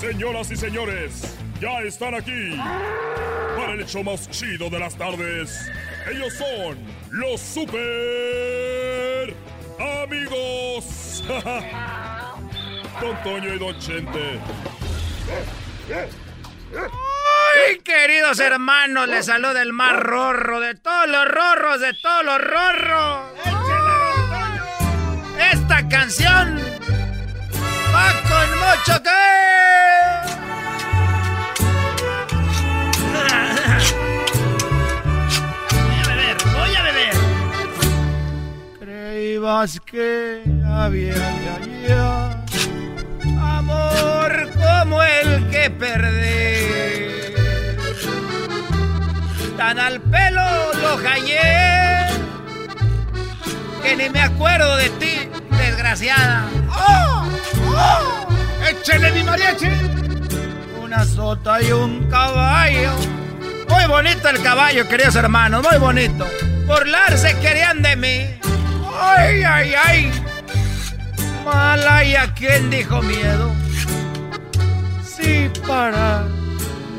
Señoras y señores, ya están aquí para el hecho más chido de las tardes. Ellos son los super amigos. Don Toño y Don Chente. ¡Ay, queridos hermanos! Les saluda el más rorro de todos los rorros, de todos los rorros. Esta canción va con mucho que... Creíbas que había allá amor como el que perdí. Tan al pelo lo hallé que ni me acuerdo de ti, desgraciada. ¡Oh! ¡Oh! ¡Échele mi mariachi! Una sota y un caballo. Muy bonito el caballo, queridos hermanos, muy bonito. Burlarse querían de mí. ¡Ay, ay, ay! Mala y a quien dijo miedo. Sí, para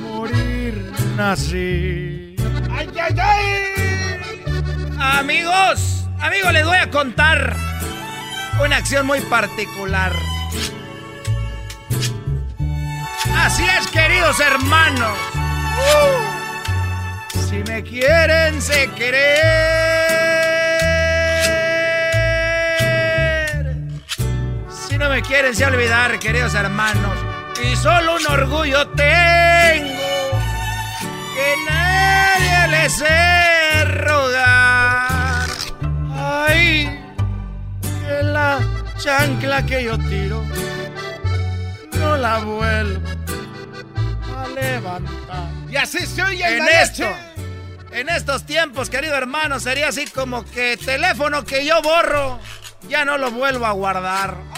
morir nací. ¡Ay, ay, ay! Amigos, amigos, les voy a contar una acción muy particular. Así es, queridos hermanos. Uh, si me quieren, se querer. Si no me quieren, se olvidar, queridos hermanos. Y solo un orgullo tengo. Que nadie les sé rogar. Ay, que la chancla que yo tiro no la vuelvo a levantar. Y así se oye En mariachi. esto, en estos tiempos, querido hermano, sería así como que teléfono que yo borro, ya no lo vuelvo a guardar.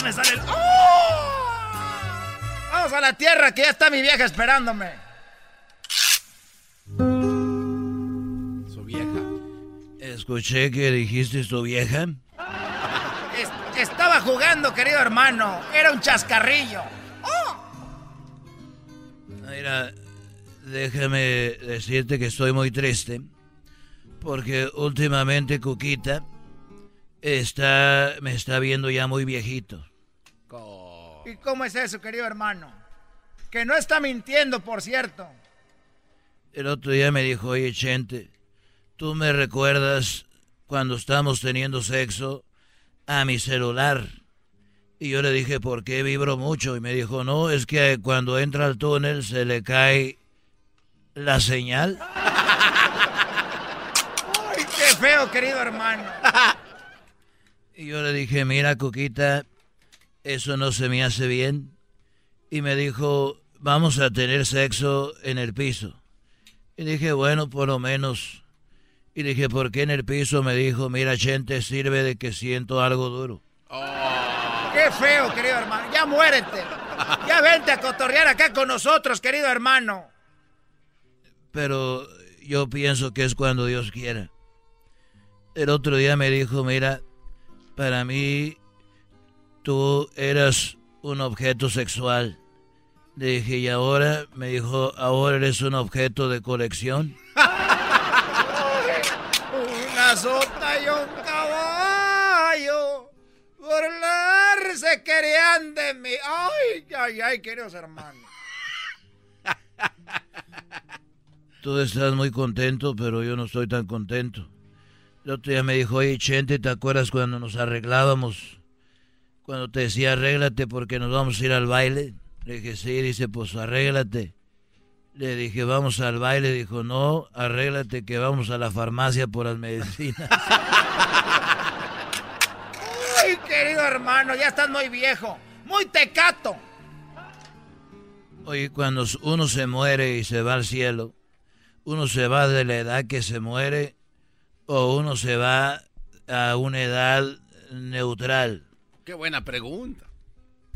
No me sale el... Vamos a la tierra, que ya está mi vieja esperándome. Su vieja. Escuché que dijiste tu vieja. Es- estaba jugando, querido hermano. Era un chascarrillo. Mira, déjame decirte que estoy muy triste porque últimamente Cuquita está me está viendo ya muy viejito. ¿Y cómo es eso, querido hermano? Que no está mintiendo, por cierto. El otro día me dijo, oye Chente, ¿tú me recuerdas cuando estamos teniendo sexo a mi celular? Y yo le dije, ¿por qué vibro mucho? Y me dijo, no, es que cuando entra al túnel se le cae la señal. Ay, qué feo, querido hermano. Y yo le dije, mira, Cuquita, eso no se me hace bien. Y me dijo, vamos a tener sexo en el piso. Y dije, bueno, por lo menos. Y dije, ¿por qué en el piso? Me dijo, mira, gente, sirve de que siento algo duro. Qué feo, querido hermano. Ya muérete. Ya vente a cotorrear acá con nosotros, querido hermano. Pero yo pienso que es cuando Dios quiera. El otro día me dijo, mira, para mí tú eras un objeto sexual. Le dije, y ahora me dijo, ahora eres un objeto de colección. una sota y un caballo burlarse querían de mí. Ay, ay, ay, queridos hermanos. Tú estás muy contento, pero yo no estoy tan contento. El otro día me dijo, oye, Chente, ¿te acuerdas cuando nos arreglábamos? Cuando te decía, arréglate porque nos vamos a ir al baile. Le dije, sí, dice, pues arréglate. Le dije, vamos al baile. Dijo, no, arréglate que vamos a la farmacia por las medicinas. Ay, querido hermano, ya estás muy viejo, muy tecato. Oye, cuando uno se muere y se va al cielo, uno se va de la edad que se muere o uno se va a una edad neutral. Qué buena pregunta.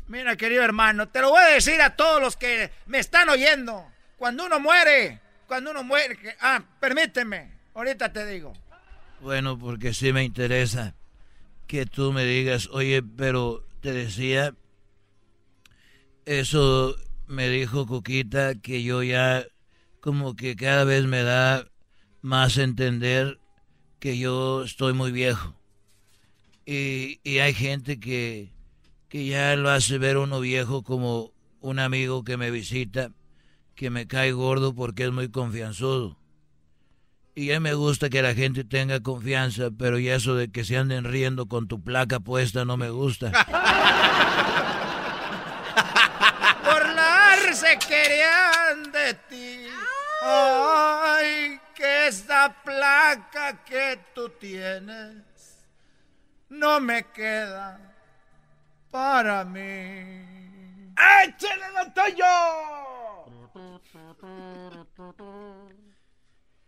Mira, querido hermano, te lo voy a decir a todos los que me están oyendo. Cuando uno muere, cuando uno muere, ah, permíteme, ahorita te digo. Bueno, porque sí me interesa que tú me digas, oye, pero te decía, eso me dijo Coquita que yo ya como que cada vez me da más entender que yo estoy muy viejo. Y, y hay gente que, que ya lo hace ver uno viejo como un amigo que me visita, que me cae gordo porque es muy confianzudo. Y a mí me gusta que la gente tenga confianza, pero ya eso de que se anden riendo con tu placa puesta no me gusta. se querían de ti. Ay, que esa placa que tú tienes no me queda para mí. ¡Échale, don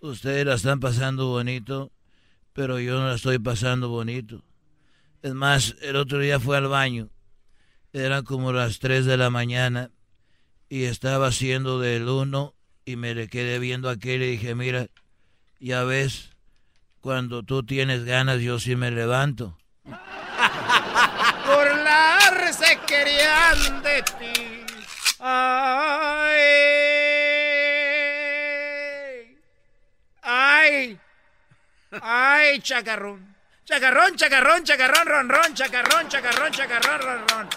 Ustedes la están pasando bonito, pero yo no la estoy pasando bonito. Es más, el otro día fue al baño. Eran como las 3 de la mañana y estaba haciendo del uno y me le quedé viendo a aquel y dije, mira, ya ves, cuando tú tienes ganas yo sí me levanto. Burlarse querían de ti. Ay, ay, ay, chacarrón. Chacarrón, chacarrón, chacarrón, ron, ron, chacarrón, chacarrón, chacarrón, ron, ron.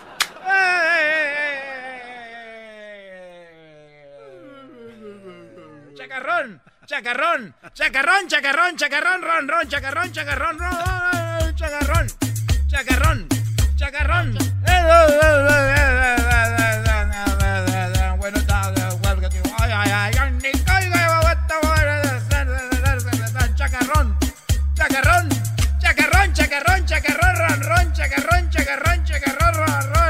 Chacarrón, chacarrón, chacarrón, chacarrón, chacarrón, ron, chacarrón, chacarrón, ron, chacarrón, chacarrón, chacarrón. Chacarrón, chacarrón, chacarrón, chacarrón, chacarrón, ron, ron, chacarrón, chacarrón, chacarrón, ron, ron.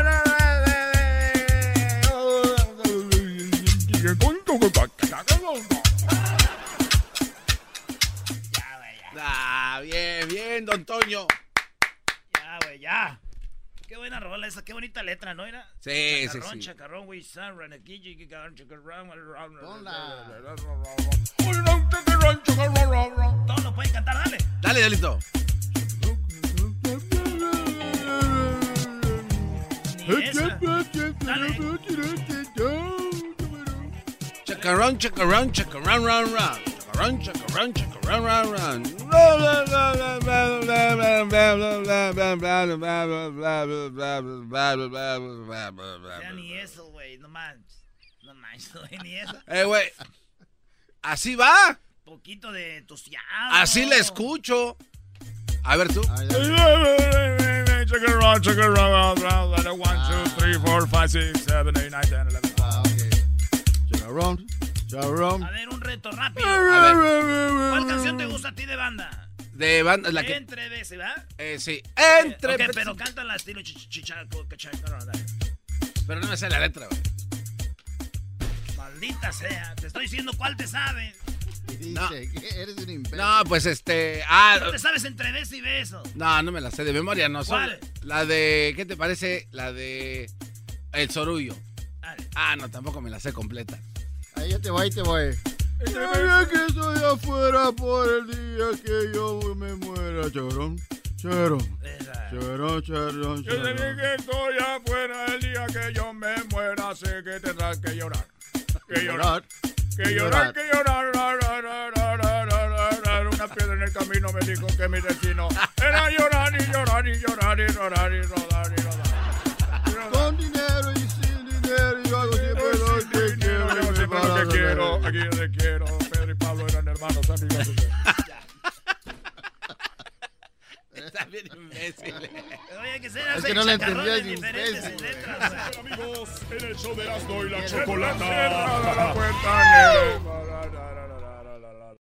bien, bien, don Toño. Ya, güey, ya. Qué buena rola esa, qué bonita letra, ¿no era? Sí, chacarrón, sí, sí. Chacarrón, güey, san, ranaquillo, chacarrón, chacarrón, Todos lo pueden cantar, dale. Dale, Delito. Chacarrón, chacarrón, chacarrón, ron, ron. Chacarrón, chacarrón, chacarrón, ron, ron. Ya ni eso, güey, no manches. No manches, güey, ni eso. Eh, güey. Así va. Poquito de entusiasmo. Así le escucho. A ver tú. Chacarrón, chacarrón, one, two, three, four, five, six, seven, eight, nine, ten, eleven. Chacarrón, chacarrón. A ver, un reto rápido. ¿Cuál canción te gusta a ti de banda? De banda, la que. Entre veces, ¿verdad? Eh, sí. Entre. Ok, pero cántala estilo chichaco. Pero no me sé la letra, güey. Maldita sea, te estoy diciendo cuál te sabes. No. Dice que eres un imbécil. No, pues este. Ah, No te sabes entre beso y beso. no, no me la sé de memoria, no. solo- ¿Cuál? La de. ¿Qué te parece? La de. El Sorullo. Dale. Ah, no, tampoco me la sé completa ahí te voy, te voy. Entre que estoy afuera por el día que yo me muera, chorón, chorón. Chorón, chorón, chorón. Desde que estoy afuera el día que yo me muera, sé que tendrás que llorar. Que llorar. Que llorar, que llorar. Una piedra en el camino me dijo que mi destino era llorar y llorar y llorar y llorar y rodar y rodar. Quiero, aquí yo te quiero. Pedro y Pablo eran hermanos, amigos. Está bien imbécil. Oye, que ser Es que no le diferentes imbécil. letras. Amigos, en el show de Erasmo y la Chocolata. La